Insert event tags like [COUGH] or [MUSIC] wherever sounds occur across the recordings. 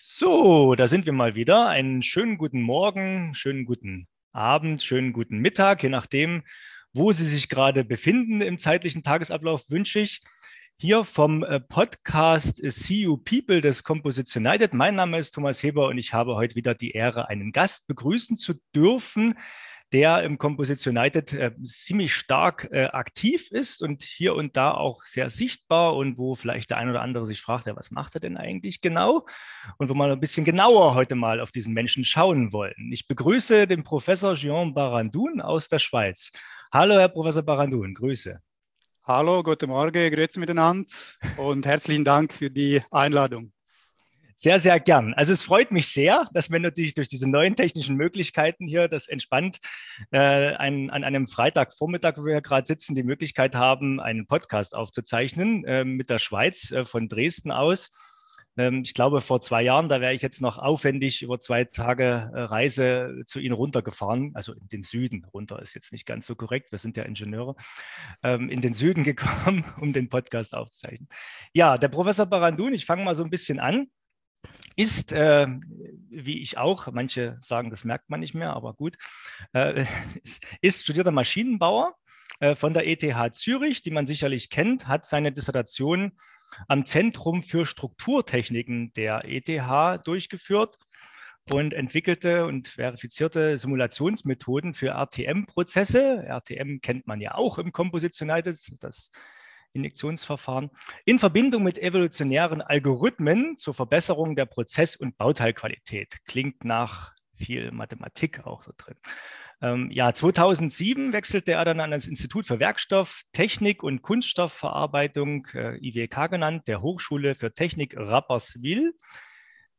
So, da sind wir mal wieder. Einen schönen guten Morgen, schönen guten Abend, schönen guten Mittag, je nachdem, wo Sie sich gerade befinden im zeitlichen Tagesablauf, wünsche ich hier vom äh, Podcast See You People des Composition United. Mein Name ist Thomas Heber und ich habe heute wieder die Ehre, einen Gast begrüßen zu dürfen, der im Composition United äh, ziemlich stark äh, aktiv ist und hier und da auch sehr sichtbar und wo vielleicht der ein oder andere sich fragt, ja, was macht er denn eigentlich genau? Und wo wir ein bisschen genauer heute mal auf diesen Menschen schauen wollen. Ich begrüße den Professor Jean Barandoun aus der Schweiz. Hallo, Herr Professor Barandoun, Grüße. Hallo, guten Morgen, grüezi miteinander und herzlichen Dank für die Einladung. Sehr, sehr gern. Also es freut mich sehr, dass wir natürlich durch diese neuen technischen Möglichkeiten hier das entspannt äh, ein, an einem Freitagvormittag, wo wir gerade sitzen, die Möglichkeit haben, einen Podcast aufzuzeichnen äh, mit der Schweiz äh, von Dresden aus. Ähm, ich glaube, vor zwei Jahren, da wäre ich jetzt noch aufwendig über zwei Tage äh, Reise zu Ihnen runtergefahren, also in den Süden. Runter ist jetzt nicht ganz so korrekt, wir sind ja Ingenieure, ähm, in den Süden [LAUGHS] gekommen, um den Podcast aufzuzeichnen. Ja, der Professor Barandun, ich fange mal so ein bisschen an ist, äh, wie ich auch, manche sagen, das merkt man nicht mehr, aber gut, äh, [LAUGHS] ist studierter Maschinenbauer äh, von der ETH Zürich, die man sicherlich kennt, hat seine Dissertation am Zentrum für Strukturtechniken der ETH durchgeführt und entwickelte und verifizierte Simulationsmethoden für RTM-Prozesse. RTM kennt man ja auch im Composition United, das Injektionsverfahren in Verbindung mit evolutionären Algorithmen zur Verbesserung der Prozess- und Bauteilqualität. Klingt nach viel Mathematik auch so drin. Ähm, ja, 2007 wechselte er dann an das Institut für Werkstofftechnik und Kunststoffverarbeitung, äh, IWK genannt, der Hochschule für Technik Rapperswil.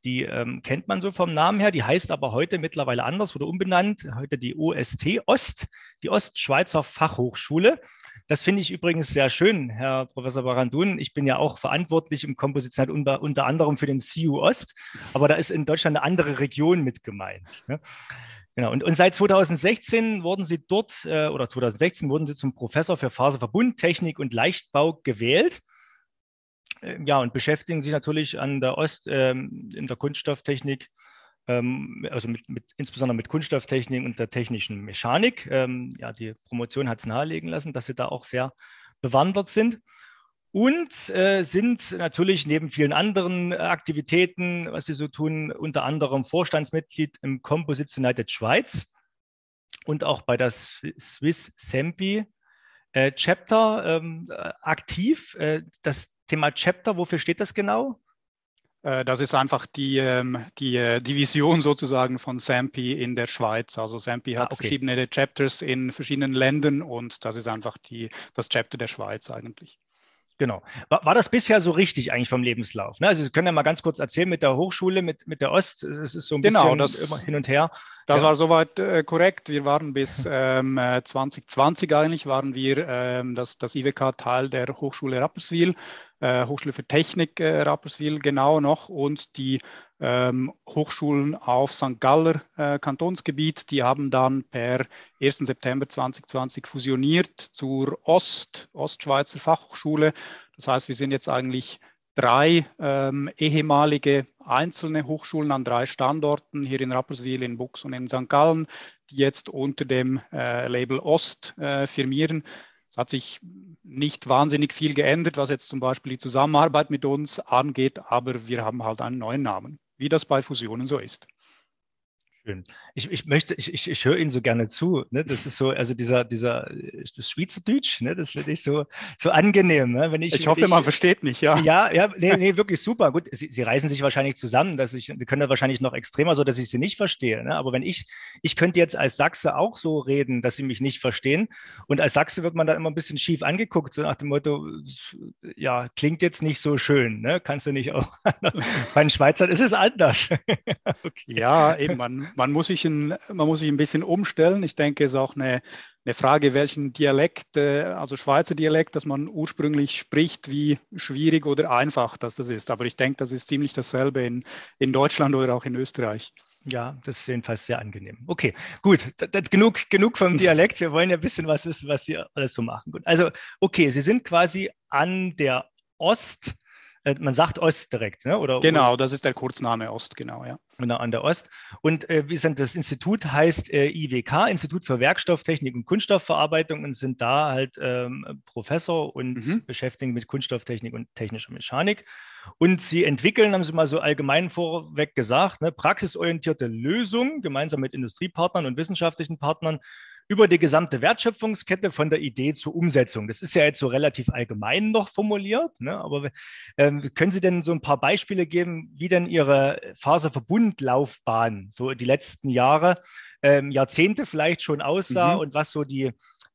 Die ähm, kennt man so vom Namen her, die heißt aber heute mittlerweile anders, wurde umbenannt, heute die OST Ost, die Ostschweizer Fachhochschule. Das finde ich übrigens sehr schön, Herr Professor Barandun. Ich bin ja auch verantwortlich im Komposition unter, unter anderem für den CU Ost, aber da ist in Deutschland eine andere Region mit gemeint. Ne? Genau. Und, und, seit 2016 wurden Sie dort, äh, oder 2016 wurden Sie zum Professor für Faserverbundtechnik und Leichtbau gewählt. Äh, ja, und beschäftigen sich natürlich an der Ost, äh, in der Kunststofftechnik ähm, also mit, mit, insbesondere mit Kunststofftechnik und der technischen Mechanik. Ähm, ja, die Promotion hat es nahelegen lassen, dass sie da auch sehr bewandert sind. Und äh, sind natürlich neben vielen anderen Aktivitäten, was sie so tun, unter anderem Vorstandsmitglied im Composites United Schweiz und auch bei der Swiss Sempi äh, Chapter ähm, äh, aktiv. Äh, das Thema Chapter, wofür steht das genau? Äh, das ist einfach die, ähm, die äh, Division sozusagen von SAMPI in der Schweiz. Also SAMPI hat ah, okay. verschiedene Chapters in verschiedenen Ländern und das ist einfach die, das Chapter der Schweiz eigentlich. Genau. War, war, das bisher so richtig eigentlich vom Lebenslauf? Ne? Also Sie können ja mal ganz kurz erzählen mit der Hochschule, mit, mit der Ost, es ist so ein genau, bisschen das, immer hin und her. Das ja. war soweit äh, korrekt. Wir waren bis ähm, 2020 eigentlich, waren wir ähm, das, das IWK Teil der Hochschule Rapperswil, äh, Hochschule für Technik äh, Rapperswil genau noch und die ähm, Hochschulen auf St. Galler äh, Kantonsgebiet, die haben dann per 1. September 2020 fusioniert zur Ost, Ostschweizer Fachhochschule. Das heißt, wir sind jetzt eigentlich drei ähm, ehemalige einzelne Hochschulen an drei Standorten, hier in Rapperswil, in Bux und in St. Gallen, die jetzt unter dem äh, Label Ost äh, firmieren. Es hat sich nicht wahnsinnig viel geändert, was jetzt zum Beispiel die Zusammenarbeit mit uns angeht, aber wir haben halt einen neuen Namen wie das bei Fusionen so ist. Schön. Ich, ich möchte, ich, ich, ich höre Ihnen so gerne zu. Ne? Das ist so, also dieser, dieser, das Schweizerdeutsch, ne? das finde ich so, so angenehm. Ne? Wenn ich, ich hoffe, ich, man versteht mich, ja. Ja, ja, nee, nee, wirklich super. Gut, Sie, Sie reißen sich wahrscheinlich zusammen, dass ich, Sie können das wahrscheinlich noch extremer, so dass ich Sie nicht verstehe. Ne? Aber wenn ich, ich könnte jetzt als Sachse auch so reden, dass Sie mich nicht verstehen. Und als Sachse wird man dann immer ein bisschen schief angeguckt, so nach dem Motto, ja, klingt jetzt nicht so schön, ne? Kannst du nicht auch. [LAUGHS] Bei den Schweizern ist es anders. [LAUGHS] okay. Ja, eben, man man muss sich ein, man muss sich ein bisschen umstellen. Ich denke, es ist auch eine, eine Frage, welchen Dialekt, äh, also Schweizer Dialekt, das man ursprünglich spricht, wie schwierig oder einfach das, das ist. Aber ich denke, das ist ziemlich dasselbe in, in Deutschland oder auch in Österreich. Ja, das ist jedenfalls sehr angenehm. Okay, gut, das, das, genug, genug vom Dialekt. Wir wollen ja ein bisschen was wissen, was Sie alles so machen. Gut. Also, okay, Sie sind quasi an der Ost man sagt Ost direkt, ne? Oder, genau, das ist der Kurzname Ost, genau, ja. Genau, an der Ost. Und äh, wie sind das Institut heißt äh, IWK, Institut für Werkstofftechnik und Kunststoffverarbeitung und sind da halt ähm, Professor und mhm. beschäftigen mit Kunststofftechnik und technischer Mechanik. Und sie entwickeln, haben sie mal so allgemein vorweg gesagt, ne, praxisorientierte Lösungen gemeinsam mit Industriepartnern und wissenschaftlichen Partnern über die gesamte Wertschöpfungskette von der Idee zur Umsetzung. Das ist ja jetzt so relativ allgemein noch formuliert, ne? aber ähm, können Sie denn so ein paar Beispiele geben, wie denn Ihre Faserverbundlaufbahn so die letzten Jahre, ähm, Jahrzehnte vielleicht schon aussah mhm. und was so die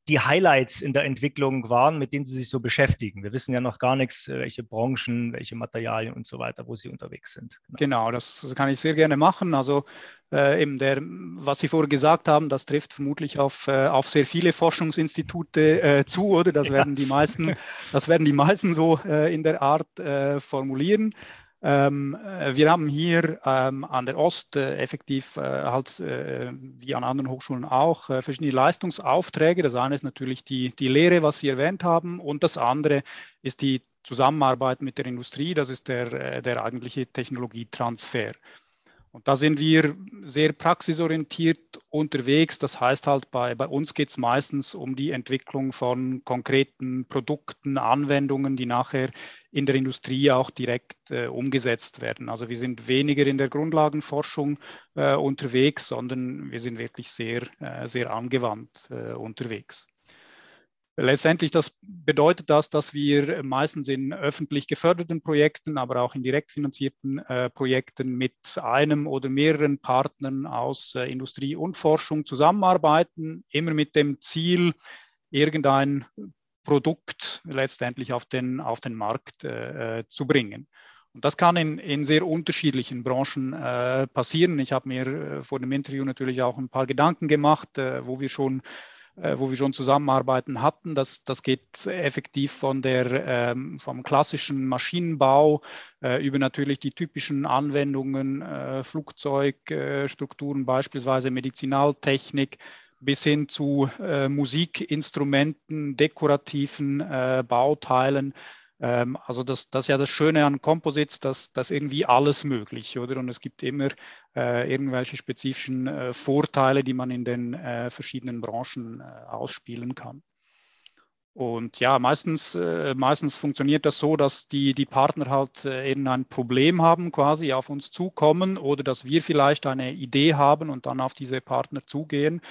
die Highlights in der Entwicklung waren, mit denen Sie sich so beschäftigen. Wir wissen ja noch gar nichts, äh, welche Branchen, welche Materialien und so weiter, wo Sie unterwegs sind. Genau, genau das kann ich sehr gerne machen. Also äh, eben der, was Sie vorher gesagt haben, das trifft vermutlich auf, äh, auf sehr viele Forschungsinstitute äh, zu, oder? Das werden die meisten, das werden die meisten so äh, in der Art äh, formulieren. Ähm, äh, wir haben hier ähm, an der Ost äh, effektiv äh, halt, äh, wie an anderen Hochschulen auch äh, verschiedene Leistungsaufträge. Das eine ist natürlich die, die Lehre, was Sie erwähnt haben, und das andere ist die Zusammenarbeit mit der Industrie. Das ist der, äh, der eigentliche Technologietransfer. Und da sind wir sehr praxisorientiert unterwegs. Das heißt halt, bei, bei uns geht es meistens um die Entwicklung von konkreten Produkten, Anwendungen, die nachher in der Industrie auch direkt äh, umgesetzt werden. Also wir sind weniger in der Grundlagenforschung äh, unterwegs, sondern wir sind wirklich sehr, äh, sehr angewandt äh, unterwegs. Letztendlich das bedeutet das, dass wir meistens in öffentlich geförderten Projekten, aber auch in direkt finanzierten äh, Projekten mit einem oder mehreren Partnern aus äh, Industrie und Forschung zusammenarbeiten, immer mit dem Ziel, irgendein Produkt letztendlich auf den, auf den Markt äh, äh zu bringen. Und das kann in, in sehr unterschiedlichen Branchen äh, passieren. Ich habe mir äh, vor dem Interview natürlich auch ein paar Gedanken gemacht, wo wir schon äh, wo wir schon zusammenarbeiten hatten. Das, das geht effektiv von der, ähm, vom klassischen Maschinenbau äh, über natürlich die typischen Anwendungen, äh, Flugzeugstrukturen, beispielsweise Medizinaltechnik, bis hin zu äh, Musikinstrumenten, dekorativen äh, Bauteilen. Ähm, also das, das ist ja das Schöne an Composites, dass das irgendwie alles möglich, oder? Und es gibt immer äh, irgendwelche spezifischen äh, Vorteile, die man in den äh, verschiedenen Branchen äh, ausspielen kann. Und ja, meistens, äh, meistens funktioniert das so, dass die, die Partner halt äh, eben ein Problem haben, quasi auf uns zukommen oder dass wir vielleicht eine Idee haben und dann auf diese Partner zugehen.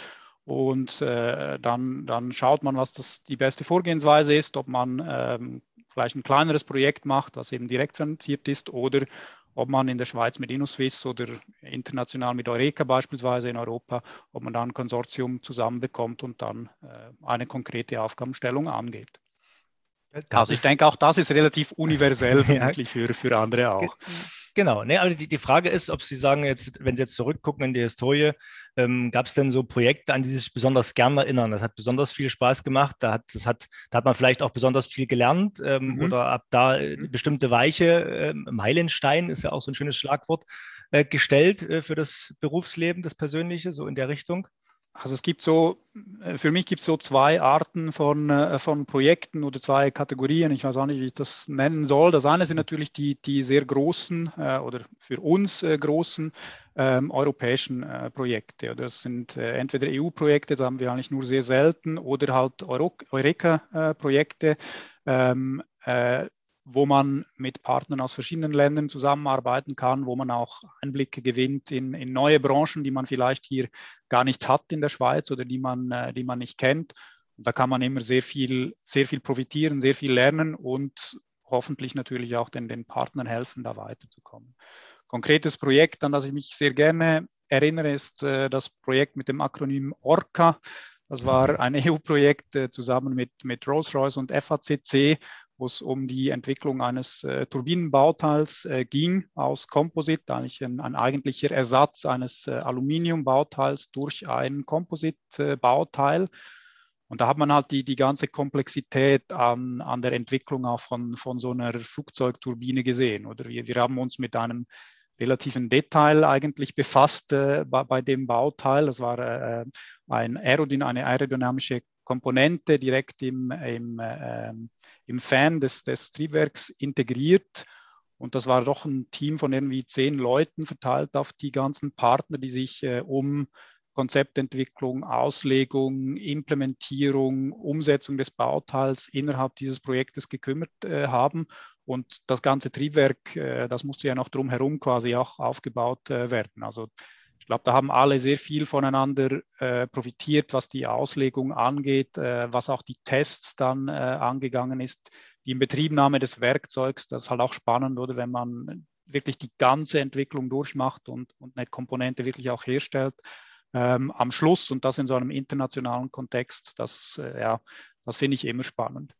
Und dann, dann schaut man, was das die beste Vorgehensweise ist, ob man ähm, vielleicht ein kleineres Projekt macht, das eben direkt finanziert ist, oder ob man in der Schweiz mit InnoSwiss oder international mit Eureka beispielsweise in Europa, ob man da ein Konsortium zusammenbekommt und dann äh, eine konkrete Aufgabenstellung angeht. Also ich denke, auch das ist relativ universell [LAUGHS] ja. für, für andere auch. Genau, ne, also die, die Frage ist, ob Sie sagen, jetzt, wenn Sie jetzt zurückgucken in die Historie, ähm, gab es denn so Projekte, an die Sie sich besonders gern erinnern? Das hat besonders viel Spaß gemacht, da hat, das hat, da hat man vielleicht auch besonders viel gelernt ähm, mhm. oder ab da äh, mhm. bestimmte Weiche, äh, Meilenstein ist ja auch so ein schönes Schlagwort, äh, gestellt äh, für das Berufsleben, das Persönliche, so in der Richtung? Also es gibt so, äh, für mich gibt es so zwei Arten von, äh, von Projekten oder zwei Kategorien. Ich weiß auch nicht, wie ich das nennen soll. Das eine sind natürlich die, die sehr großen äh, oder für uns äh, großen ähm, europäischen äh, Projekte. Das sind äh, entweder EU-Projekte, da haben wir eigentlich nur sehr selten, oder halt Eureka-Projekte. Ähm, wo man mit Partnern aus verschiedenen Ländern zusammenarbeiten kann, wo man auch Einblicke gewinnt in, in, neue Branchen, die man vielleicht hier gar nicht hat in der Schweiz oder die man, äh, die man nicht kennt. Und da kann man immer sehr viel, sehr viel profitieren, sehr viel lernen und hoffentlich natürlich auch den, den Partnern helfen, da weiterzukommen. Konkretes Projekt, an das ich mich sehr gerne erinnere, ist äh, das Projekt mit dem Akronym ORCA. Das war ein [LAUGHS] EU-Projekt äh, zusammen mit, mit Rolls-Royce und FACC, wo es um die Entwicklung eines äh, Turbinenbauteils äh, ging aus Komposit, eigentlich ein, ein eigentlicher Ersatz eines äh, Aluminiumbauteils durch ein Kompositbauteil. Und da hat man halt die, die ganze Komplexität an, an der Entwicklung auch von, von so einer Flugzeugturbine gesehen. Oder wir, wir haben uns mit einem relativen Detail eigentlich befasst äh, bei, bei, dem Bauteil. Das war äh, ein Aerodyn eine aerodynamische Komponente direkt im, im, äh, im Fan des, des Triebwerks integriert. Und das war doch ein Team von irgendwie zehn Leuten verteilt auf die ganzen Partner, die sich äh, um Konzeptentwicklung, Auslegung, Implementierung, Umsetzung des Bauteils innerhalb dieses Projektes gekümmert äh, haben. Und das ganze Triebwerk, äh, das musste ja noch drumherum quasi auch aufgebaut äh, werden. Also ich glaube, da haben alle sehr viel voneinander äh, profitiert, was die Auslegung angeht, äh, was auch die Tests dann äh, angegangen ist, die Inbetriebnahme des Werkzeugs. Das ist halt auch spannend, oder wenn man wirklich die ganze Entwicklung durchmacht und, und eine Komponente wirklich auch herstellt ähm, am Schluss und das in so einem internationalen Kontext, das, äh, ja, das finde ich immer spannend.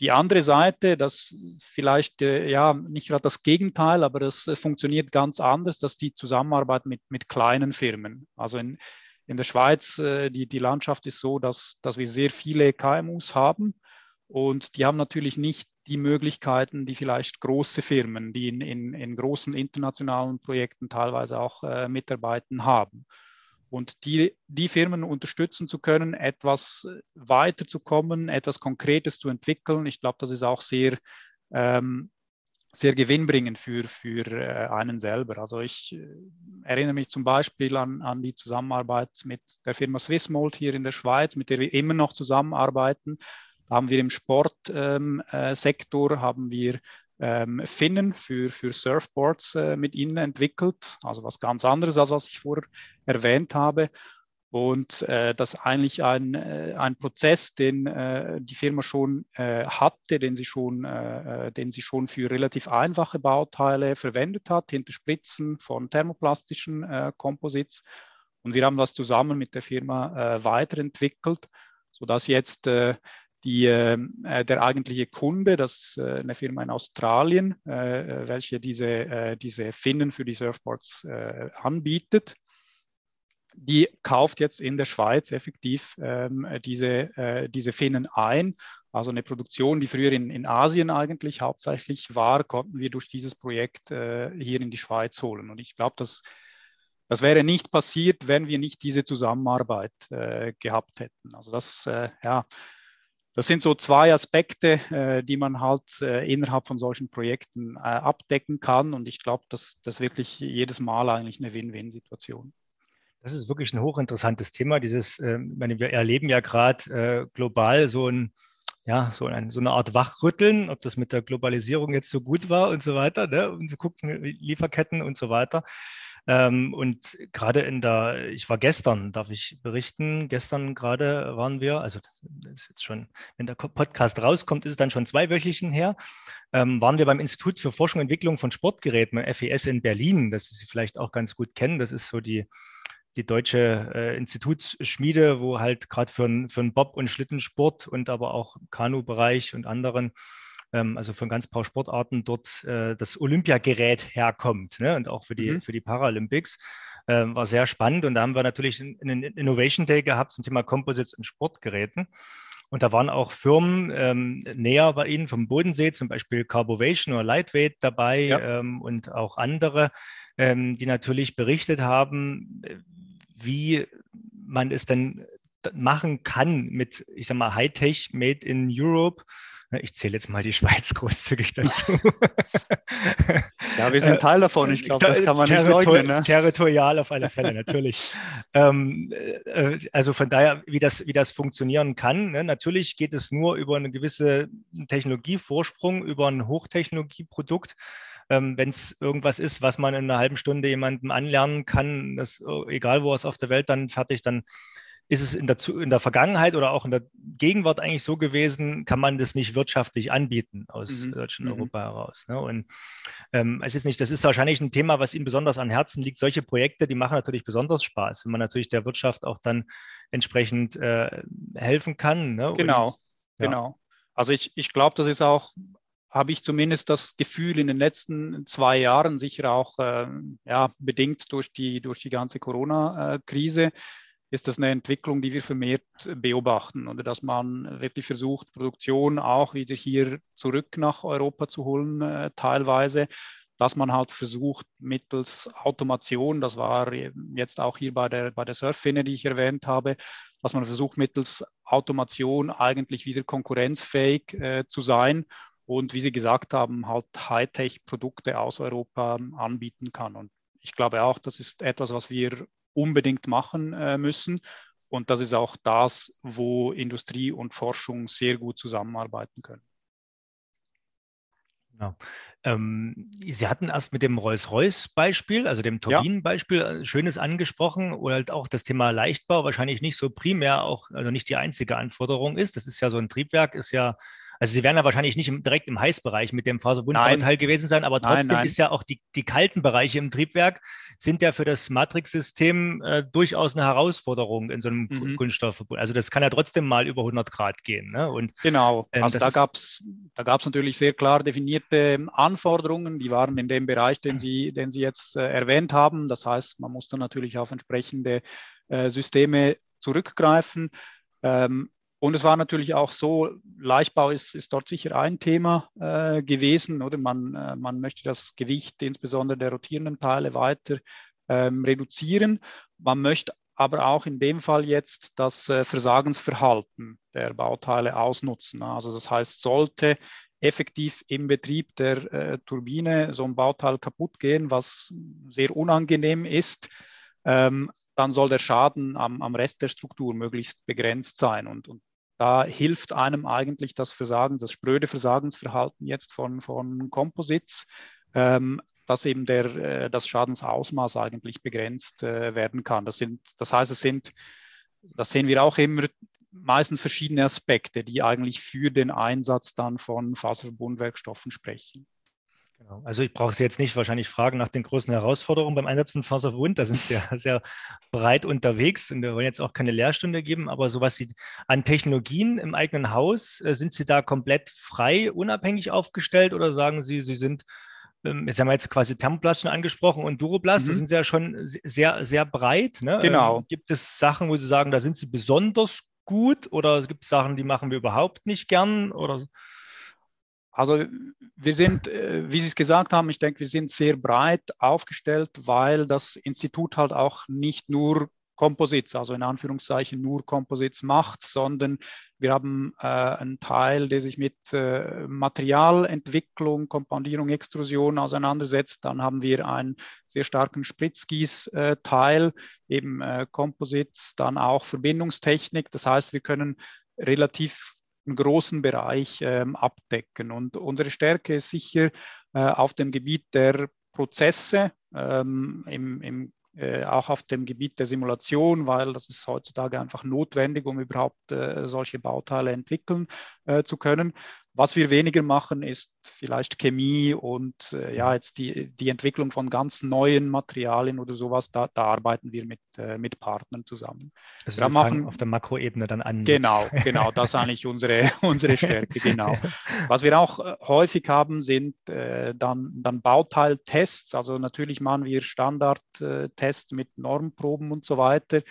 Die andere Seite, das vielleicht äh, ja nicht gerade das Gegenteil, aber das äh, funktioniert ganz anders, dass die Zusammenarbeit mit, mit kleinen Firmen. Also in, in der Schweiz, äh, die, die Landschaft ist so, dass, dass wir sehr viele KMUs haben und die haben natürlich nicht die Möglichkeiten, die vielleicht große Firmen, die in, in, in großen internationalen Projekten teilweise auch äh, mitarbeiten, haben und die, die Firmen unterstützen zu können, etwas weiterzukommen, etwas Konkretes zu entwickeln. Ich glaube, das ist auch sehr, ähm, sehr gewinnbringend für, für äh, einen selber. Also ich äh, erinnere mich zum Beispiel an, an die Zusammenarbeit mit der Firma Swissmold hier in der Schweiz, mit der wir immer noch zusammenarbeiten. Da haben wir im Sportsektor, ähm, äh, haben wir ähm, Finnen für, für Surfboards äh, mit ihnen entwickelt, also was ganz anderes, als was ich vorher erwähnt habe. Und äh, das eigentlich ein, äh, ein Prozess, den äh, die Firma schon äh, hatte, den sie schon, äh, äh, den sie schon für relativ einfache Bauteile verwendet hat, hinter Spritzen von thermoplastischen Composites. Und wir haben das zusammen mit der Firma weiterentwickelt, sodass jetzt die, ähm, äh, der eigentliche Kunde, das ist äh, eine Firma in Australien, äh, äh welche diese, äh, diese Finnen für die Surfboards äh, anbietet, die kauft jetzt in der Schweiz effektiv ähm, diese, diese Finnen ein. Also eine Produktion, die früher in, in Asien eigentlich hauptsächlich war, konnten wir durch dieses Projekt hier in die Schweiz holen. Und ich glaube, dass das wäre nicht passiert, wenn wir nicht diese Zusammenarbeit gehabt hätten. Also das, ja, das sind so zwei Aspekte, äh, die man halt äh, innerhalb von solchen Projekten äh, abdecken kann. Und ich glaube, dass das wirklich jedes Mal eigentlich eine Win-Win-Situation. Das ist wirklich ein hochinteressantes Thema. Dieses, äh, meine, wir erleben ja gerade äh, global so ein ja, so, ein, so, eine Art Wachrütteln, ob das mit der Globalisierung jetzt so gut war und so weiter, ne? und zu gucken, Lieferketten und so weiter. Ähm, und gerade in der, ich war gestern, darf ich berichten, gestern gerade waren wir, also das ist jetzt schon, wenn der Podcast rauskommt, ist es dann schon zweiwöchigen her, ähm, waren wir beim Institut für Forschung und Entwicklung von Sportgeräten, FES in Berlin, das Sie vielleicht auch ganz gut kennen. Das ist so die, die deutsche äh, Institutsschmiede, wo halt gerade für, für einen Bob- und Schlittensport und aber auch Kanu-Bereich und anderen ähm, also von ganz paar Sportarten dort äh, das Olympiagerät herkommt ne? und auch für die, mhm. für die Paralympics. Ähm, war sehr spannend und da haben wir natürlich einen Innovation Day gehabt zum Thema Composites und Sportgeräten. Und da waren auch Firmen ähm, näher bei Ihnen vom Bodensee, zum Beispiel Carbovation oder Lightweight dabei ja. ähm, und auch andere, ähm, die natürlich berichtet haben, wie man es dann machen kann mit, ich sag mal, Hightech made in Europe ich zähle jetzt mal die [LAUGHS] Schweiz großzügig dazu. [LAUGHS] ja, wir sind Teil davon. Ich glaube, das kann man Territor nicht leugnen. Ne? Territorial auf alle Fälle, [LAUGHS] natürlich. ähm, äh, also von daher, wie das, wie das funktionieren kann. Ne? Natürlich geht es nur über einen gewissen Technologievorsprung, über ein Hochtechnologieprodukt. Ähm, Wenn es irgendwas ist, was man in einer halben Stunde jemandem anlernen kann, das, egal wo es auf der Welt dann fertig, dann ist es in der, in der Vergangenheit oder auch in der Gegenwart eigentlich so gewesen, kann man das nicht wirtschaftlich anbieten aus mhm. Deutschland mhm. Europa heraus. Ne? Und ähm, es ist nicht, das ist wahrscheinlich ein Thema, was Ihnen besonders am Herzen liegt. Solche Projekte, die machen natürlich besonders Spaß, wenn man natürlich der Wirtschaft auch dann entsprechend äh, helfen kann. Ne? Genau, Und, ja. genau. Also ich, ich glaube, das ist auch habe ich zumindest das Gefühl in den letzten zwei Jahren, sicher auch äh, ja, bedingt durch die, durch die ganze Corona-Krise, äh, ist das eine Entwicklung, die wir vermehrt beobachten oder dass man wirklich versucht, Produktion auch wieder hier zurück nach Europa zu holen, äh, teilweise, dass man halt versucht, mittels Automation, das war jetzt auch hier bei der, bei der Surffinne, die ich erwähnt habe, dass man versucht, mittels Automation eigentlich wieder konkurrenzfähig äh, zu sein und wie Sie gesagt haben, halt Hightech-Produkte aus Europa anbieten kann. Und ich glaube auch, das ist etwas, was wir unbedingt machen äh, müssen. Und das ist auch das, wo Industrie und Forschung sehr gut zusammenarbeiten können. Ja. Ähm, Sie hatten erst mit dem Rolls-Royce-Beispiel, also dem Turbinenbeispiel, ja. Äh, Schönes angesprochen, wo halt auch das Thema Leichtbau wahrscheinlich nicht so primär auch, also nicht die einzige Anforderung ist. Das ist ja so ein Triebwerk, ist ja also sie werden ja wahrscheinlich nicht im, direkt im Heißbereich mit dem Faserbundbauteil gewesen sein, aber trotzdem nein, nein. ist ja auch die, die kalten Bereiche im Triebwerk sind ja für das Matrix-System äh, durchaus eine Herausforderung in so einem mhm. Kunststoffverbund. Also das kann ja trotzdem mal über 100 Grad gehen. Ne? Und, genau, ähm, also da gab es da gab's natürlich sehr klar definierte Anforderungen, die waren in dem Bereich, den Sie, den Sie jetzt äh, erwähnt haben. Das heißt, man muss dann natürlich auf entsprechende äh, Systeme zurückgreifen. Ähm, und es war natürlich auch so, Leichtbau ist, ist dort sicher ein Thema äh, gewesen, oder man, äh, man möchte das Gewicht insbesondere der rotierenden Teile weiter ähm, reduzieren. Man möchte aber auch in dem Fall jetzt das äh, Versagensverhalten der Bauteile ausnutzen. Also das heißt, sollte effektiv im Betrieb der äh, Turbine so ein Bauteil kaputt gehen, was sehr unangenehm ist, ähm, dann soll der Schaden am, am Rest der Struktur möglichst begrenzt sein. Und, und da hilft einem eigentlich das Versagen, das spröde Versagensverhalten jetzt von, von Composites, ähm, dass eben der, äh, das Schadensausmaß eigentlich begrenzt äh, werden kann. Das, sind, das heißt, es sind, das sehen wir auch immer, meistens verschiedene Aspekte, die eigentlich für den Einsatz dann von Faserverbundwerkstoffen sprechen. Genau. Also ich brauche Sie jetzt nicht wahrscheinlich fragen nach den großen Herausforderungen beim Einsatz von Faserverbund. Da sind Sie [LAUGHS] ja sehr breit unterwegs und wir wollen jetzt auch keine Lehrstunde geben, aber so was Sie an Technologien im eigenen Haus, äh, sind Sie da komplett frei, unabhängig aufgestellt oder sagen Sie, Sie sind jetzt haben wir jetzt quasi Thermoplast schon angesprochen und Duroplast, mhm. das sind Sie ja schon sehr, sehr breit. Ne? Genau. Ähm, gibt es Sachen, wo Sie sagen, da sind Sie besonders gut oder gibt es Sachen, die machen wir überhaupt nicht gern? Oder? Also wir sind, äh, wie Sie es gesagt haben, ich denke, wir sind sehr breit aufgestellt, weil das Institut halt auch nicht nur Composites, also in Anführungszeichen nur Composites macht, sondern wir haben äh, einen Teil, der sich mit äh, Materialentwicklung, Kompandierung, Extrusion auseinandersetzt. Dann haben wir einen sehr starken Spritzgieß-Teil, äh, eben äh, Composites, dann auch Verbindungstechnik. Das heißt, wir können relativ einen großen Bereich ähm, abdecken. Und unsere Stärke ist sicher äh, auf dem Gebiet der Prozesse, ähm, im, im äh, auch auf dem Gebiet der Simulation, weil das ist heutzutage einfach notwendig, um überhaupt äh, solche Bauteile entwickeln äh, zu können. Was wir weniger machen, ist vielleicht Chemie und äh, ja, jetzt die, die Entwicklung von ganz neuen Materialien oder sowas. Da, da arbeiten wir mit, äh, mit Partnern zusammen. Also wir machen auf der Makroebene dann an. Genau, [LAUGHS] genau, das ist eigentlich unsere, [LAUGHS] unsere Stärke, genau. Was wir auch äh, häufig haben, sind äh, dann, dann Bauteiltests. Also natürlich machen wir Standardtests mit Normproben und so weiter.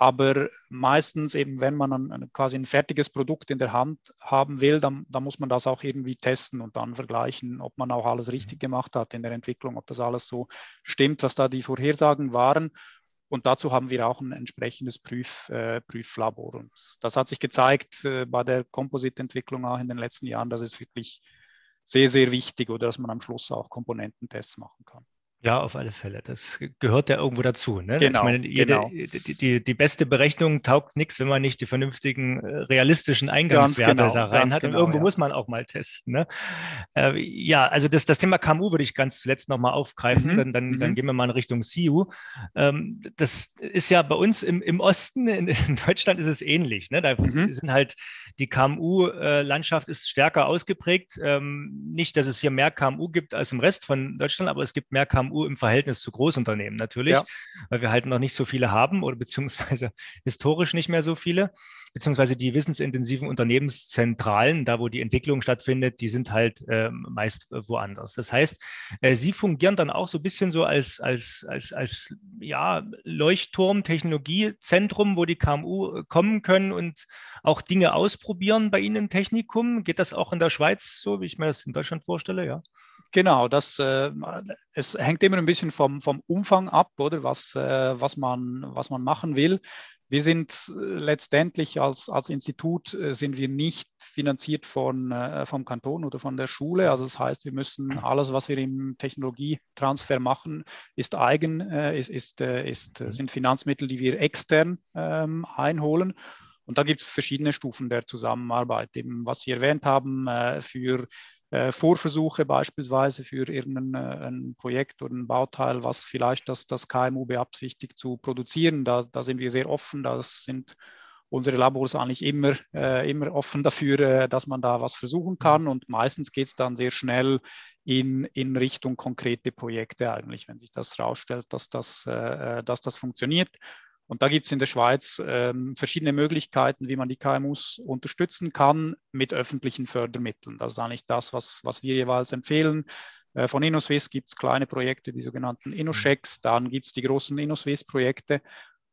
Aber meistens eben, wenn man ein, quasi ein fertiges Produkt in der Hand haben will, dann, dann, muss man das auch irgendwie testen und dann vergleichen, ob man auch alles richtig gemacht hat in der Entwicklung, ob das alles so stimmt, was da die Vorhersagen waren. Und dazu haben wir auch ein entsprechendes Prüf, äh, Prüflabor. Und das hat sich gezeigt äh, bei der Kompositentwicklung auch in den letzten Jahren, dass es wirklich sehr, sehr wichtig oder dass man am Schluss auch Komponententests machen kann. Ja, auf alle Fälle. Das gehört ja irgendwo dazu. Ne? Genau, meine, jede, genau. Die, die, die, beste Berechnung taugt nichts, wenn man nicht die vernünftigen, äh, realistischen Eingangswerte genau, da rein hat. Und genau, irgendwo ja. muss man auch mal testen. Ne? Äh, ja, also das, das Thema KMU würde ich ganz zuletzt nochmal aufgreifen. Mhm, dann, dann, mhm. dann gehen wir mal in Richtung CU. Ähm, das ist ja bei uns im, im Osten, in, [LAUGHS] in Deutschland ist es ähnlich. Ne? Da mhm. sind halt die KMU-Landschaft ist stärker ausgeprägt. Ähm, nicht, dass es hier mehr KMU gibt als im Rest von Deutschland, aber es gibt mehr KMU im Verhältnis zu Großunternehmen natürlich, ja. weil wir halt noch nicht so viele haben oder beziehungsweise [LAUGHS] historisch nicht mehr so viele beziehungsweise die wissensintensiven Unternehmenszentralen, da wo die Entwicklung stattfindet, die sind halt äh, meist äh, woanders. Das heißt, äh, sie fungieren dann auch so ein bisschen so als, als, als, als ja, Leuchtturm, Technologiezentrum, wo die KMU äh, kommen können und auch Dinge ausprobieren bei Ihnen im Technikum. Geht das auch in der Schweiz so, wie ich mir das in Deutschland vorstelle, ja? Genau, das, äh, es hängt immer ein bisschen vom, vom Umfang ab, oder was, äh, was, man, was man machen will. Wir sind äh, letztendlich als, als Institut äh, sind wir nicht finanziert von, äh, vom Kanton oder von der Schule. Also das heißt, wir müssen alles, was wir im Technologietransfer machen, ist eigen, ist, ist, ist, sind Finanzmittel, die wir extern ähm, einholen. Und da gibt es verschiedene Stufen der Zusammenarbeit. Eben, was Sie erwähnt haben, für äh, Vorversuche beispielsweise für irgendein äh, Projekt oder ein Bauteil, was vielleicht das, das KMU beabsichtigt zu produzieren. Da, da sind wir sehr offen. Da sind unsere Labors eigentlich immer, äh, immer offen dafür, äh, dass man da was versuchen kann. Und meistens geht es dann sehr schnell in, in Richtung konkrete Projekte eigentlich, wenn sich das herausstellt, dass das, äh, dass das funktioniert. Und da gibt es in der Schweiz ähm, verschiedene Möglichkeiten, wie man die KMUs unterstützen kann mit öffentlichen Fördermitteln. Das ist eigentlich das, was, was wir jeweils empfehlen. Äh, von InnoSwiss gibt es kleine Projekte, die sogenannten InnoChecks. Dann gibt es die großen InnoSwiss-Projekte.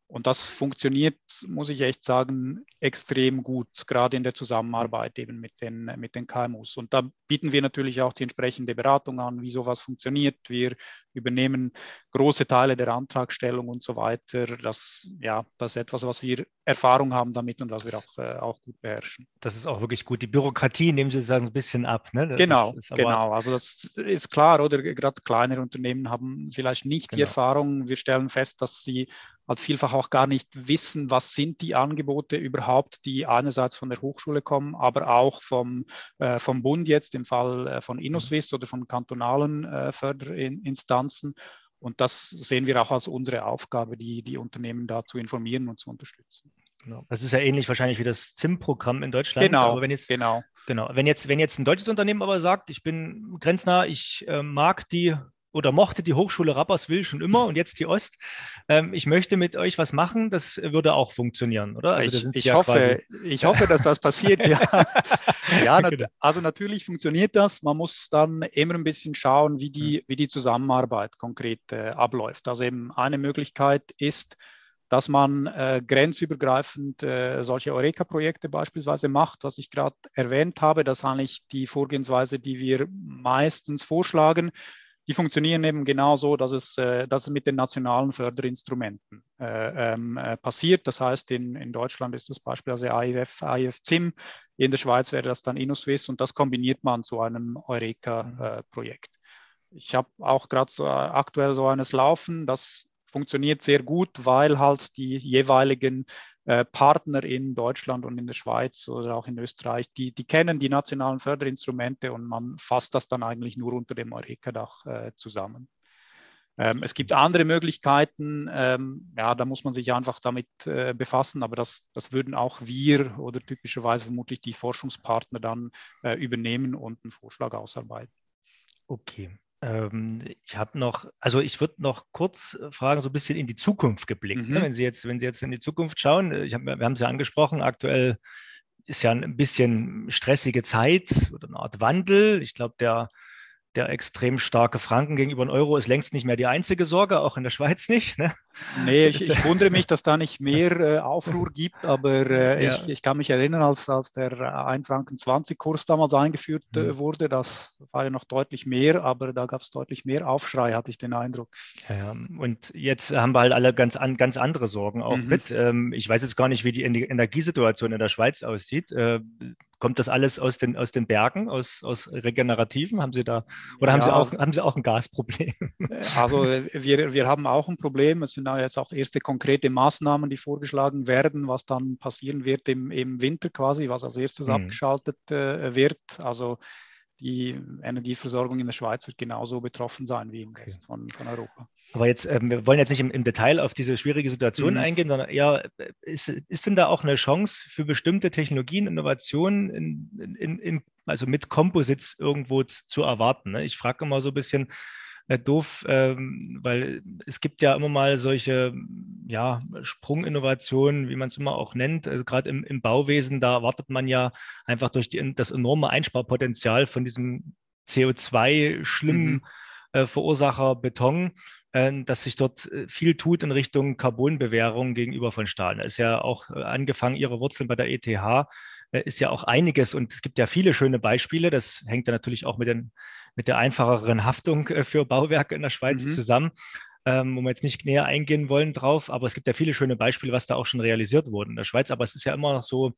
Und das funktioniert, muss ich echt sagen, extrem gut, gerade in der Zusammenarbeit eben mit den, mit den KMUs. Und da bieten wir natürlich auch die entsprechende Beratung an, wie sowas funktioniert. Wir übernehmen große Teile der Antragstellung und so weiter. Das, ja, das ist etwas, was wir Erfahrung haben damit und was wir auch, äh, auch gut beherrschen. Das ist auch wirklich gut. Die Bürokratie nehmen Sie sozusagen ein bisschen ab. Ne? Genau, genau. Also das ist klar, oder gerade kleinere Unternehmen haben vielleicht nicht genau. die Erfahrung. Wir stellen fest, dass sie halt vielfach auch gar nicht wissen, was sind die Angebote überhaupt, die einerseits von der Hochschule kommen, aber auch vom, äh, vom Bund jetzt im Fall äh, von InnoSwiss oder von kantonalen äh, Förderinstanzen. Und das sehen wir auch als unsere Aufgabe, die, die Unternehmen da zu informieren und zu unterstützen. Genau. Das ist ja ähnlich wahrscheinlich wie das ZIM-Programm in Deutschland. Genau, aber wenn jetzt, genau. Genau. Wenn jetzt, wenn jetzt ein deutsches Unternehmen aber sagt, ich bin grenznah, ich äh, mag die oder mochte die Hochschule Rapperswil schon immer und jetzt die Ost. Ähm, ich möchte mit euch was machen, das würde auch funktionieren, oder? Also ich, ich ja hoffe, ich hoffe, dass das passiert. ja, [LAUGHS] ja genau. also natürlich funktioniert das. Man muss dann immer ein bisschen schauen, wie die, wie die Zusammenarbeit konkret äh, abläuft. Also eben eine Möglichkeit ist, dass man äh, grenzübergreifend äh, solche Eureka-Projekte beispielsweise macht, was ich gerade erwähnt habe. Das ist eigentlich die Vorgehensweise, die wir meistens vorschlagen die funktionieren eben genauso, dass es, äh, dass es mit den nationalen Förderinstrumenten äh, ähm, äh, passiert. Das heißt, in, in Deutschland ist das beispielsweise AIF, AIF ZIM, in der Schweiz wäre das dann InnoSwiss und das kombiniert man zu einem Eureka-Projekt. Mhm. ich habe auch gerade so aktuell so eines laufen, das funktioniert sehr gut, weil halt die jeweiligen äh, Partner in Deutschland und in der Schweiz oder auch in Österreich, die, die kennen die nationalen Förderinstrumente und man fasst das dann eigentlich nur unter dem Eureka-Dach äh, zusammen. Ähm, es gibt andere Möglichkeiten, ähm, ja, da muss man sich einfach damit äh, befassen, aber das, das würden auch wir oder typischerweise vermutlich die Forschungspartner dann äh, übernehmen und einen Vorschlag ausarbeiten. Okay. Ähm, ich habe noch, also ich würde noch kurz äh, fragen, so ein bisschen in die Zukunft geblickt. Ne? Mhm. Wenn Sie jetzt, wenn Sie jetzt in die Zukunft schauen, äh, hab, wir haben es ja angesprochen, aktuell ist ja ein bisschen stressige Zeit oder eine Art Wandel. Ich glaube, der der extrem starke Franken gegenüber dem Euro ist längst nicht mehr die einzige Sorge, auch in der Schweiz [LAUGHS] nicht. Ne? Nee, ich, ich, wundere mich, [LAUGHS] dass da nicht mehr äh, Aufruhr gibt, aber äh, ja. ich, ich, kann mich erinnern, als, als der 1 Franken 20 Kurs damals eingeführt äh, mhm. wurde, das war ja noch deutlich mehr, aber da gab es deutlich mehr Aufschrei, hatte ich den Eindruck. Ja, und jetzt haben wir halt alle ganz, an, ganz andere Sorgen auch mhm. mit. Ähm, ich weiß jetzt gar nicht, wie die Energiesituation in der Schweiz aussieht. Äh, Kommt das alles aus den, aus den Bergen, aus, aus Regenerativen? Haben Sie da oder haben, Sie auch, haben Sie auch ein Gasproblem? Also wir, wir haben auch ein Problem. Es sind jetzt auch erste konkrete Maßnahmen, die vorgeschlagen werden, was dann passieren wird im, im Winter quasi, was als erstes mhm. abgeschaltet äh, wird. Also die Energieversorgung in der Schweiz wird genauso betroffen sein wie im Rest von, von Europa. Aber jetzt, ähm, wir wollen jetzt nicht im, im, Detail auf diese schwierige Situation mhm. eingehen, sondern eher, ist, ist denn da auch eine Chance für bestimmte Technologien, Innovationen, in, in, in, also mit Composites irgendwo zu erwarten? Ne? Ich frage immer so ein bisschen, äh, doof, ähm, weil es gibt ja immer mal solche ja, Sprunginnovationen, wie man es immer auch nennt. Also gerade im, im Bauwesen, da erwartet man ja einfach durch die, das enorme Einsparpotenzial von diesem CO2-schlimmen mhm. äh, Verursacher Beton, äh, dass sich dort viel tut in Richtung Carbonbewährung gegenüber von Stahl. Da ist ja auch angefangen, ihre Wurzeln bei der ETH, ist ja auch einiges und es gibt ja viele schöne Beispiele. Das hängt ja natürlich auch mit, den, mit der einfacheren Haftung für Bauwerke in der Schweiz mhm. zusammen ähm, wo wir jetzt nicht näher eingehen wollen drauf, aber es gibt ja viele schöne Beispiele, was da auch schon realisiert wurde in der Schweiz, aber es ist ja immer noch so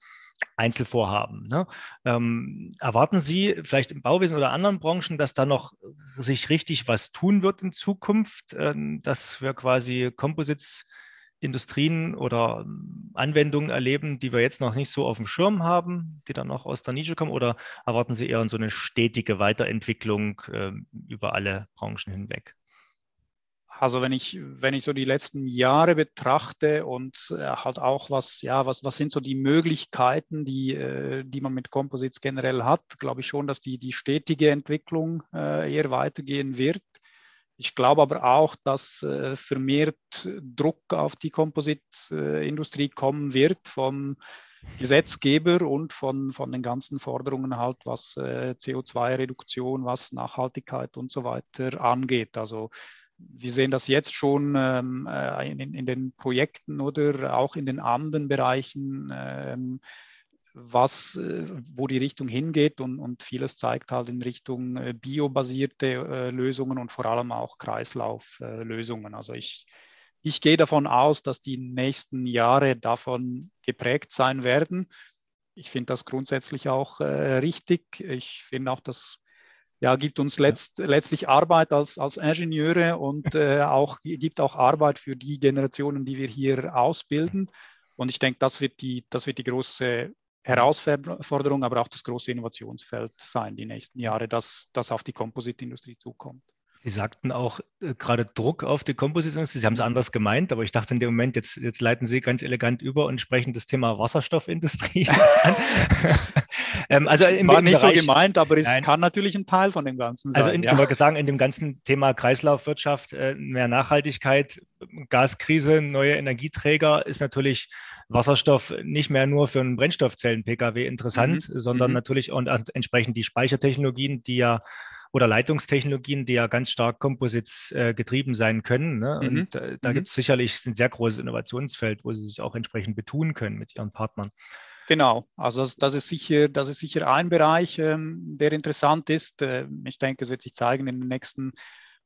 Einzelvorhaben. Ne? Ähm, erwarten Sie vielleicht im Bauwesen oder anderen Branchen, dass da noch sich richtig was tun wird in Zukunft, äh, dass wir quasi Composites Industrien oder ähm, Anwendungen erleben, die wir jetzt noch nicht so auf dem Schirm haben, die dann noch aus der Nische kommen? Oder erwarten Sie eher so eine stetige Weiterentwicklung äh, über alle Branchen hinweg? Also wenn ich, wenn ich so die letzten Jahre betrachte und äh, halt auch was, ja, was, was sind so die Möglichkeiten, die, äh, die man mit Composites generell hat, glaube ich schon, dass die, die stetige Entwicklung äh, eher weitergehen wird. Ich glaube aber auch, dass äh, vermehrt Druck auf die Composite-Industrie kommen wird vom Gesetzgeber und von, von den ganzen Forderungen halt, was äh, CO2-Reduktion, was Nachhaltigkeit und so weiter angeht. Also wir sehen das jetzt schon ähm, äh, in, in, den Projekten oder auch in den anderen Bereichen, ähm, was, äh, wo die Richtung hingeht und, und, vieles zeigt halt in Richtung äh, biobasierte äh, Lösungen und vor allem auch Kreislauflösungen. also ich, ich gehe davon aus, dass die nächsten Jahre davon geprägt sein werden. Ich finde das grundsätzlich auch richtig. Ich finde auch, dass ja, gibt uns letzt, letztlich Arbeit als, als Ingenieure und äh, auch, gibt auch Arbeit für die Generationen, die wir hier ausbilden. Und ich denke, das wird die, das wird die große Herausforderung, aber auch das große Innovationsfeld sein, die nächsten Jahre, dass das auf die Kompositindustrie zukommt. Sie sagten auch äh, gerade Druck auf die Kompositindustrie. Sie haben es anders gemeint, aber ich dachte in dem Moment, jetzt, jetzt leiten Sie ganz elegant über und sprechen das Thema Wasserstoffindustrie [LAUGHS] an. [LAUGHS] ähm, also im, War nicht Bereich, so gemeint, aber es nein. kann natürlich ein Teil von dem Ganzen also sein. Also in, ja. ich sagen, in dem ganzen Thema Kreislaufwirtschaft, äh, mehr Nachhaltigkeit, Gaskrise, neue Energieträger ist natürlich Wasserstoff nicht mehr nur für einen Brennstoffzellen-Pkw interessant, mhm. sondern mhm. natürlich und entsprechend die Speichertechnologien, die ja oder Leitungstechnologien, die ja ganz stark Composites äh, getrieben sein können. Ne? Mhm. Und äh, da mhm. gibt es sicherlich ein sehr großes Innovationsfeld, wo sie sich auch entsprechend betun können mit ihren Partnern. Genau, also das, das, ist, sicher, das ist sicher ein Bereich, ähm, der interessant ist. Äh, ich denke, es wird sich zeigen in den nächsten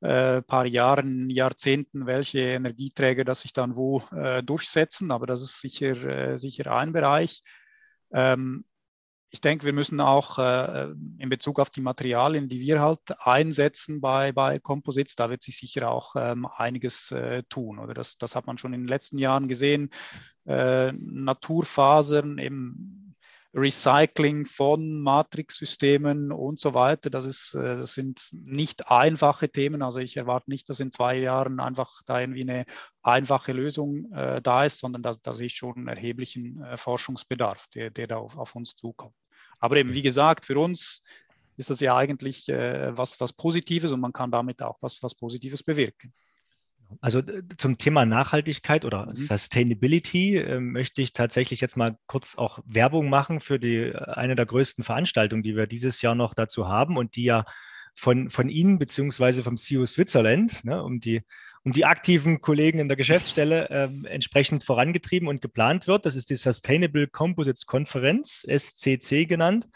äh, paar Jahren, Jahrzehnten, welche Energieträger das sich dann wo äh, durchsetzen. Aber das ist sicher, äh, sicher ein Bereich. Ähm, ich denke, wir müssen auch äh, in Bezug auf die Materialien, die wir halt einsetzen bei, bei Composites, da wird sich sicher auch ähm, einiges äh, tun. Oder das, das hat man schon in den letzten Jahren gesehen. Äh, Naturfasern, eben Recycling von Matrixsystemen und so weiter. Das, ist, äh, das sind nicht einfache Themen. Also ich erwarte nicht, dass in zwei Jahren einfach da irgendwie eine einfache Lösung äh, da ist, sondern da, da sehe ich schon einen erheblichen äh, Forschungsbedarf, der, der da auf, auf uns zukommt. Aber eben, wie gesagt, für uns ist das ja eigentlich äh, was, was Positives und man kann damit auch was, was Positives bewirken. Also zum Thema Nachhaltigkeit oder mhm. Sustainability äh, möchte ich tatsächlich jetzt mal kurz auch Werbung machen für die äh, eine der größten Veranstaltungen, die wir dieses Jahr noch dazu haben und die ja von, von Ihnen beziehungsweise vom CEO Switzerland, ne, um, die, um die aktiven Kollegen in der Geschäftsstelle äh, entsprechend vorangetrieben und geplant wird. Das ist die Sustainable Composites Konferenz, SCC genannt,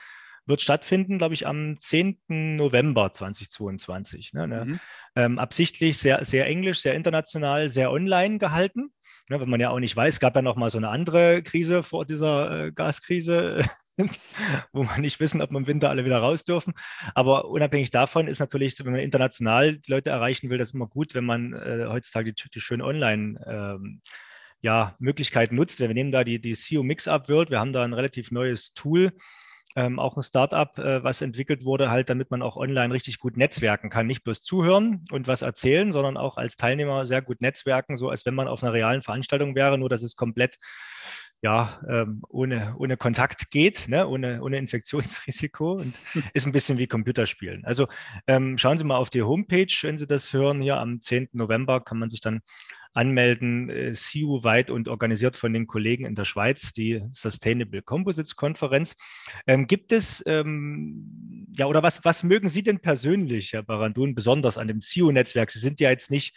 wird stattfinden, glaube ich, am 10. November 2022. Ne, ne, mhm. ähm, absichtlich sehr, sehr englisch, sehr international, sehr online gehalten. Ne, wenn man ja auch nicht weiß, gab ja noch mal so eine andere Krise vor dieser äh, Gaskrise [LAUGHS] wo man nicht wissen, ob man im Winter alle wieder raus dürfen. Aber unabhängig davon ist natürlich, wenn man international die Leute erreichen will, das immer gut, wenn man äh, heutzutage die, die schönen Online- ähm, ja, nutzt. Wir nehmen da die, die CEO Mix-Up World. Wir haben da ein relativ neues Tool, ähm, auch ein Startup, äh, was entwickelt wurde, halt, damit man auch online richtig gut netzwerken kann. Nicht bloß zuhören und was erzählen, sondern auch als Teilnehmer sehr gut netzwerken, so als wenn man auf einer realen Veranstaltung wäre, nur dass es komplett ja, ähm, ohne, ohne Kontakt geht, ne? ohne, ohne Infektionsrisiko und [LAUGHS] ist ein bisschen wie Computerspielen. Also ähm, schauen Sie mal auf die Homepage, wenn Sie das hören. Hier am 10. November kann man sich dann anmelden, äh, CU-weit und organisiert von den Kollegen in der Schweiz, die Sustainable Composites Konferenz. Ähm, gibt es, ähm, ja, oder was, was mögen Sie denn persönlich, Herr Barandun, besonders an dem CU-Netzwerk? Sie sind ja jetzt nicht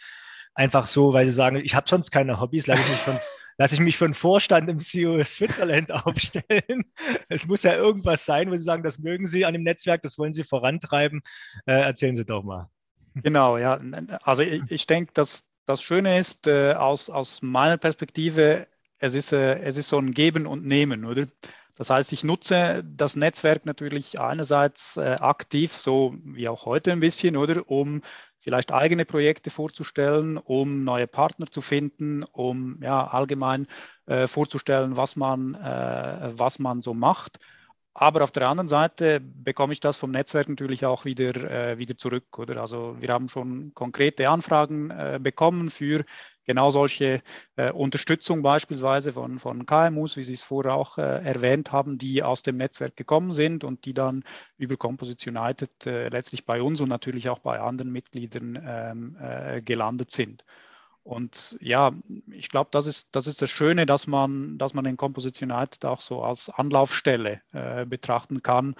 einfach so, weil sie sagen, ich habe sonst keine Hobbys, lasse ich mich von [LAUGHS] lasse ich mich für einen Vorstand im CEO Switzerland [LAUGHS] aufstellen. Es muss ja irgendwas sein, wo Sie sagen, das mögen Sie an dem Netzwerk, das wollen Sie vorantreiben. Äh, erzählen Sie doch mal. Genau, ja. Also ich, ich denke, dass das Schöne ist, äh, aus, aus meiner Perspektive, es ist, äh, es ist so ein Geben und Nehmen, oder? Das heißt, ich nutze das Netzwerk natürlich einerseits äh, aktiv, so wie auch heute ein bisschen, oder, um vielleicht eigene Projekte vorzustellen, um neue Partner zu finden, um ja, allgemein äh, vorzustellen, was man, äh, was man so macht. Aber auf der anderen Seite bekomme ich das vom Netzwerk natürlich auch wieder, äh, wieder zurück. Oder? Also wir haben schon konkrete Anfragen äh, bekommen für genau solche äh, Unterstützung beispielsweise von, von KMUs, wie Sie es vorher auch äh, erwähnt haben, die aus dem Netzwerk gekommen sind und die dann über Composition United äh, letztlich bei uns und natürlich auch bei anderen Mitgliedern ähm, äh, gelandet sind. Und ja, ich glaube, das ist, das ist das Schöne, dass man, dass man den Composition United auch so als Anlaufstelle äh, betrachten kann.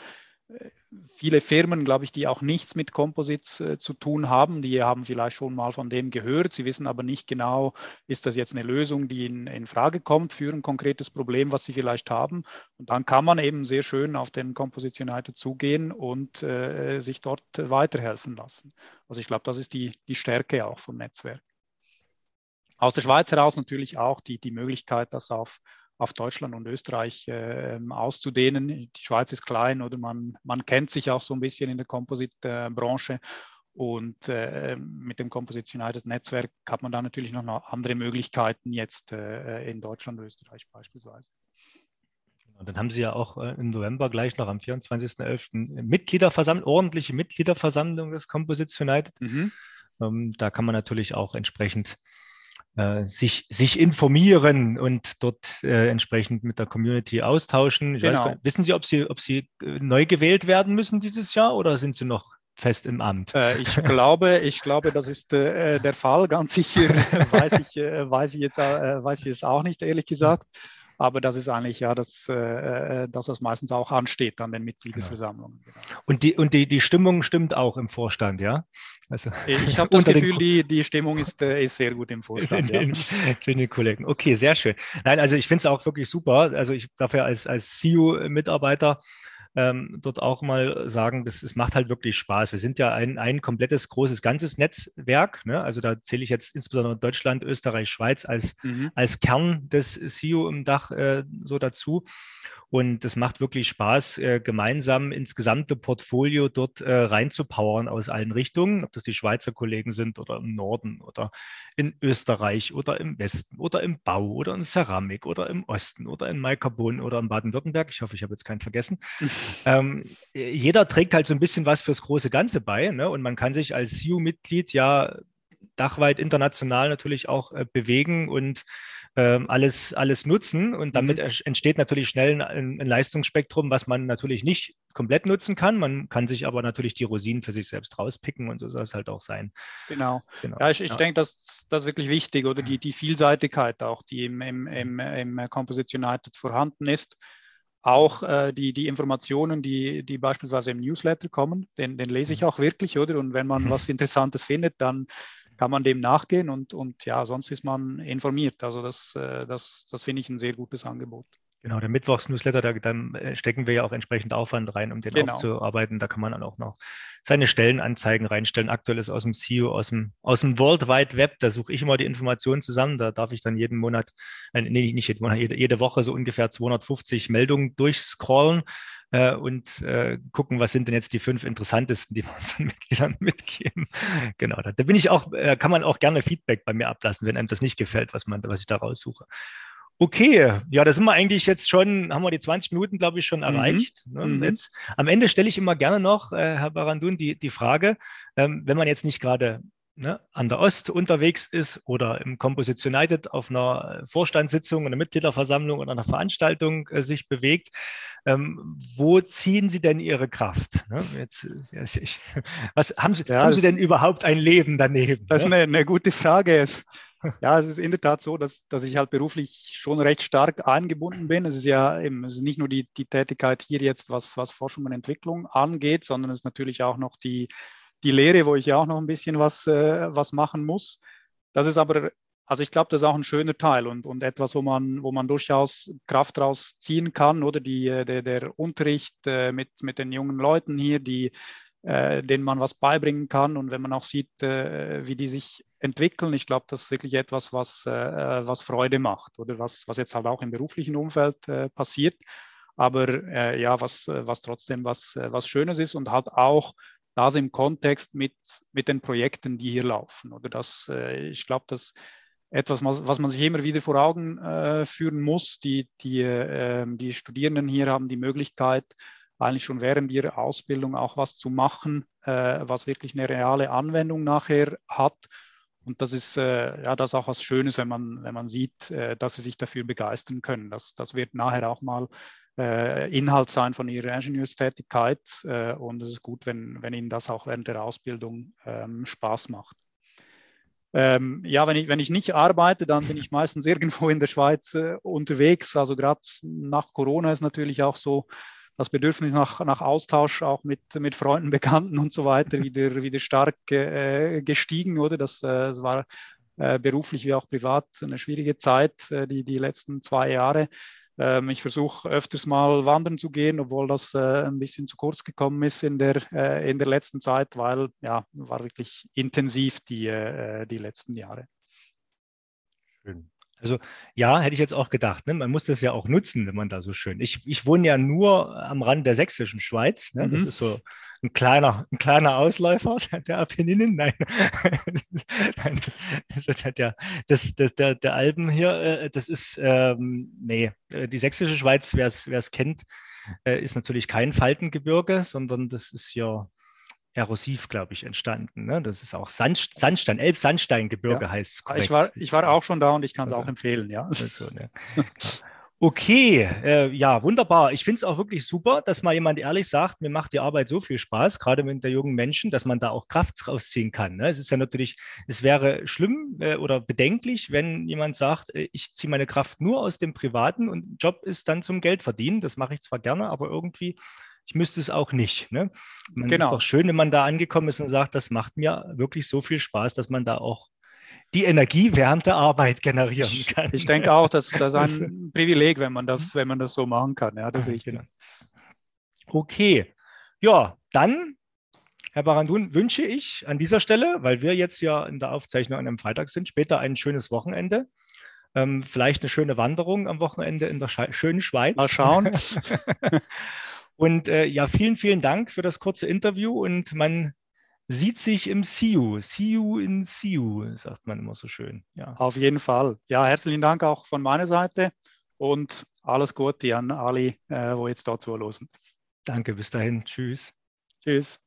Viele Firmen, glaube ich, die auch nichts mit Composites äh, zu tun haben, die haben vielleicht schon mal von dem gehört. Sie wissen aber nicht genau, ist das jetzt eine Lösung, die in, in Frage kommt für ein konkretes Problem, was sie vielleicht haben. Und dann kann man eben sehr schön auf den Composition United zugehen und äh, sich dort weiterhelfen lassen. Also ich glaube, das ist die, die Stärke auch vom Netzwerk. Aus der Schweiz heraus natürlich auch die, die Möglichkeit, das auf, auf Deutschland und Österreich äh, auszudehnen. Die Schweiz ist klein oder man, man kennt sich auch so ein bisschen in der Composite-Branche. Und äh, mit dem Composite United Netzwerk hat man da natürlich noch, noch andere Möglichkeiten jetzt äh, in Deutschland und Österreich beispielsweise. Und dann haben Sie ja auch äh, im November gleich noch am 24.11. Mitgliederversammlung, ordentliche Mitgliederversammlung des Composite United. Mhm. Ähm, da kann man natürlich auch entsprechend äh, sich, sich informieren und dort äh, entsprechend mit der Community austauschen. Genau. Weiß, wissen Sie, ob Sie, ob Sie äh, neu gewählt werden müssen dieses Jahr oder sind Sie noch fest im Amt? Äh, ich glaube, ich glaube, das ist äh, der Fall. Ganz sicher [LAUGHS] weiß ich, äh, weiß ich jetzt, weiß ich es auch nicht, ehrlich gesagt. Aber das ist eigentlich ja das, äh, das was meistens auch ansteht an den Mitgliederversammlungen. Genau. Und, die, und die, die Stimmung stimmt auch im Vorstand, ja? Also, ich habe [LAUGHS] das Gefühl, die, die Stimmung ist, äh, ist sehr gut im Vorstand. In, ja. [LAUGHS] in, den Kollegen. Okay, sehr schön. Nein, also ich finde es auch wirklich super. Also ich darf ja als, als CEO-Mitarbeiter ähm, dort auch mal sagen, das, das macht halt wirklich Spaß. Wir sind ja ein, ein komplettes, großes, ganzes Netzwerk. Ne? Also da zähle ich jetzt insbesondere Deutschland, Österreich, Schweiz als, mhm. als Kern des CEO im Dach äh, so dazu. Und es macht wirklich Spaß, äh, gemeinsam ins gesamte Portfolio dort äh, reinzupowern aus allen Richtungen, ob das die Schweizer Kollegen sind oder im Norden oder in Österreich oder im Westen oder im Bau oder in Ceramik oder im Osten oder in Maikarbon oder in Baden-Württemberg. Ich hoffe, ich habe jetzt keinen vergessen. [LAUGHS] ähm, jeder trägt halt so ein bisschen was fürs große Ganze bei ne? und man kann sich als CU-Mitglied ja dachweit international natürlich auch äh, bewegen und alles, alles nutzen. Und damit mhm. entsteht natürlich schnell ein, ein, Leistungsspektrum, was man natürlich nicht komplett nutzen kann. Man kann sich aber natürlich die Rosinen für sich selbst rauspicken und so soll es halt auch sein. Genau. genau. Ja, ich, ich ja. denke, das, das ist wirklich wichtig oder die, die Vielseitigkeit auch, die im, im, im, im Composition United vorhanden ist auch äh, die, die Informationen, die, die beispielsweise im Newsletter kommen, den, den lese ich mhm. auch wirklich, oder? Und wenn man mhm. was Interessantes findet, dann kann man dem nachgehen und, und ja, sonst ist man informiert. Also das, äh, das, das finde ich ein sehr gutes Angebot. Genau, der Mittwochs-Newsletter, da, da, äh, stecken wir ja auch entsprechend Aufwand rein, um den genau. aufzuarbeiten. Da kann man dann auch noch seine Stellenanzeigen reinstellen. Aktuell ist aus dem CEO, aus dem, aus dem World Wide Web, da suche ich immer die Informationen zusammen. Da darf ich dann jeden Monat, äh, nee, nicht jeden Monat, jede, jede Woche so ungefähr 250 Meldungen durchscrollen äh, und äh, gucken, was sind denn jetzt die fünf interessantesten, die wir unseren [LAUGHS] Mitgliedern mitgeben. Genau, da, da bin ich auch, äh, kann man auch gerne Feedback bei mir ablassen, wenn einem das nicht gefällt, was man, was ich da raussuche. Okay, ja, da sind wir eigentlich jetzt schon, haben wir die 20 Minuten, glaube ich, schon mhm. erreicht. Ne? Mhm. Jetzt, am Ende stelle ich immer gerne noch, äh, Herr Barandun, die, die Frage, ähm, wenn man jetzt nicht gerade ne, an der Ost unterwegs ist oder im Composition United auf einer Vorstandssitzung, einer Mitgliederversammlung oder einer Veranstaltung äh, sich bewegt, ähm, wo ziehen Sie denn Ihre Kraft? Ne? Jetzt, ich, [LAUGHS] was, haben Sie, ja, haben Sie denn überhaupt ein Leben daneben? Das ist ne? eine, eine gute Frage. Ja, es ist in der Tat so, dass, dass ich halt beruflich schon recht stark eingebunden bin. Es ist ja eben, es ist nicht nur die, die Tätigkeit hier jetzt, was, was Forschung und Entwicklung angeht, sondern es ist natürlich auch noch die, die Lehre, wo ich ja auch noch ein bisschen was, äh, was machen muss. Das ist aber, also ich glaube, das ist auch ein schöner Teil und, und etwas, wo man, wo man durchaus Kraft draus ziehen kann, oder die, äh, der, der Unterricht äh, mit, mit den jungen Leuten hier, die, äh, denen man was beibringen kann. Und wenn man auch sieht, wie die sich entwickeln, ich glaube, das ist wirklich etwas, was, äh, was Freude macht oder was, was jetzt halt auch im beruflichen Umfeld äh, passiert. Aber äh, ja, was, was trotzdem was, was Schönes ist und halt auch das im Kontext mit, mit den Projekten, die hier laufen. Oder das, ich glaube, das etwas, was man sich immer wieder vor Augen äh, führen muss. Die, die, äh, die Studierenden hier haben die Möglichkeit, eigentlich schon während ihrer Ausbildung auch was zu machen, äh, was wirklich eine reale Anwendung nachher hat. Und das ist äh, ja das auch was Schönes, wenn man, wenn man sieht, äh, dass sie sich dafür begeistern können. Das, das wird nachher auch mal äh, Inhalt sein von ihrer Ingenieurstätigkeit. Äh, und es ist gut, wenn, wenn ihnen das auch während der Ausbildung ähm, Spaß macht. Ähm, ja, wenn ich, wenn ich nicht arbeite, dann bin ich meistens [LAUGHS] irgendwo in der Schweiz äh, unterwegs. Also gerade nach Corona ist natürlich auch so, das Bedürfnis nach, nach Austausch auch mit, mit Freunden, [LAUGHS] Bekannten und so weiter wieder, wieder stark äh, gestiegen, oder? Das, äh, das war äh, beruflich wie auch privat eine schwierige Zeit, äh, die, die letzten zwei Jahre. Ähm, ich versuche öfters mal wandern zu gehen, obwohl das äh, ein bisschen zu kurz gekommen ist in der, äh, in der letzten Zeit, weil ja, war wirklich intensiv die, die letzten Jahre. Also ja, hätte ich jetzt auch gedacht. Ne? Man muss das ja auch nutzen, wenn man da so schön. Ich, ich wohne ja nur am Rand der sächsischen Schweiz. Ne? Mhm. Das ist so ein kleiner, ein kleiner Ausläufer [LAUGHS] der Apenninen. Nein, [LAUGHS] Nein. Also der, das, das, der, der Alpen hier, äh, das ist, ähm, nee, äh, die sächsische Schweiz, wer es kennt, äh, ist natürlich kein Faltengebirge, sondern das ist ja erosiv, glaube ich, entstanden. Ne? Das ist auch Sand, Sandstein, Elbsandsteingebirge ja. heißt es. Ich war, ich war auch schon da und ich kann es also, auch empfehlen, ja. [LAUGHS] Also, ne? [LAUGHS] Okay, äh, ja, wunderbar. Ich finde es auch wirklich super, dass mal jemand ehrlich sagt, mir macht die Arbeit so viel Spaß, gerade mit der jungen Menschen, dass man da auch Kraft rausziehen kann. Ne? Es ist ja natürlich, es wäre schlimm äh, oder bedenklich, wenn jemand sagt, äh, ich ziehe meine Kraft nur aus dem Privaten und Job ist dann zum Geld verdienen. Das mache ich zwar gerne, aber irgendwie ich müsste es auch nicht. Ne? Man genau. ist doch schön, wenn man da angekommen ist und sagt, das macht mir wirklich so viel Spaß, dass man da auch die Energie während der Arbeit generieren kann. Ich denke auch, dass das ein [LAUGHS] Privileg, wenn man das, wenn man das so machen kann. Ja, das ist. Genau. Okay, ja, dann, Herr Barandun, wünsche ich an dieser Stelle, weil wir jetzt ja in der Aufzeichnung an einem Freitag sind, später ein schönes Wochenende. Ähm, vielleicht eine schöne Wanderung am Wochenende in der schönen Schweiz. Mal schauen. [LAUGHS] Und äh, ja, vielen, vielen Dank für das kurze Interview und man sieht sich im See you. See you in See you, sagt man immer so schön. Ja. Auf jeden Fall. Ja, herzlichen Dank auch von meiner Seite und alles Gute an alle, äh, wo jetzt dazu losen. Danke, bis dahin. Tschüss. Tschüss.